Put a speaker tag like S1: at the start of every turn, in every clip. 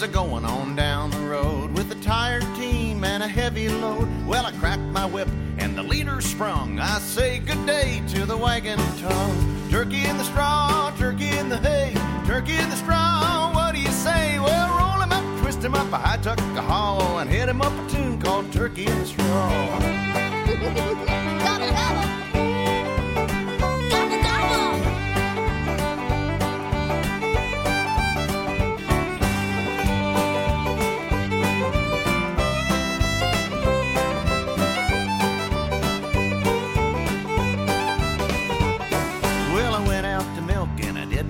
S1: was a going on down the road with a tired team and a heavy load. Well, I cracked my whip and the leader sprung. I say good day to the wagon tongue. Turkey in the straw, turkey in the hay, turkey in the straw. What do you say? Well, roll him up, twist him up, I took a haul and hit him up a tune called Turkey in the Straw.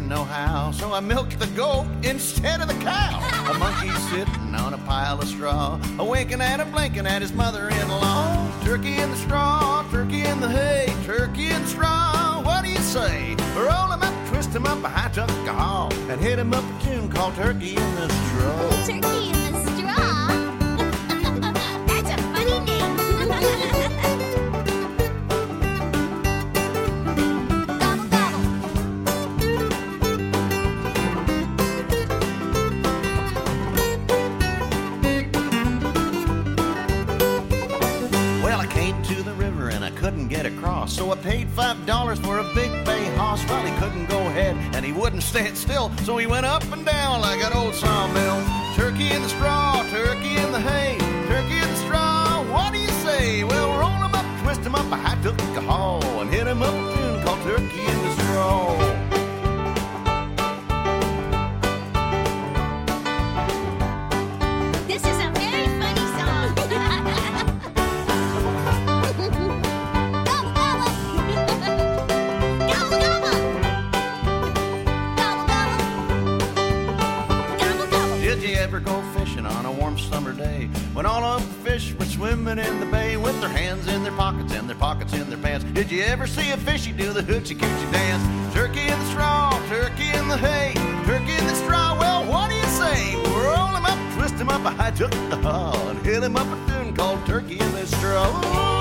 S1: Know how, so I milked the goat instead of the cow. A monkey sitting on a pile of straw, a winking and a blinking at his mother-in-law. Turkey in the straw, turkey in the hay, turkey in the straw. What do you say? Roll him up, twist him up, I took a haul and hit him up a tune called Turkey in the Straw.
S2: Turkey in the straw.
S1: So I paid five dollars for a big bay hoss. Well, he couldn't go ahead and he wouldn't stand still, so he went up and down like an old sawmill. Turkey in the straw, turkey in the hay, turkey in the straw. What do you say? Well, roll him up, twist him up. I took a haul and hit him up ever go fishing on a warm summer day when all of the fish were swimming in the bay with their hands in their pockets and their pockets in their pants? Did you ever see a fishy do the hoochie coochie dance? Turkey in the straw, turkey in the hay, turkey in the straw. Well, what do you say? Roll him up, twist him up. I took the haul and hit him up a tune called Turkey in the Straw.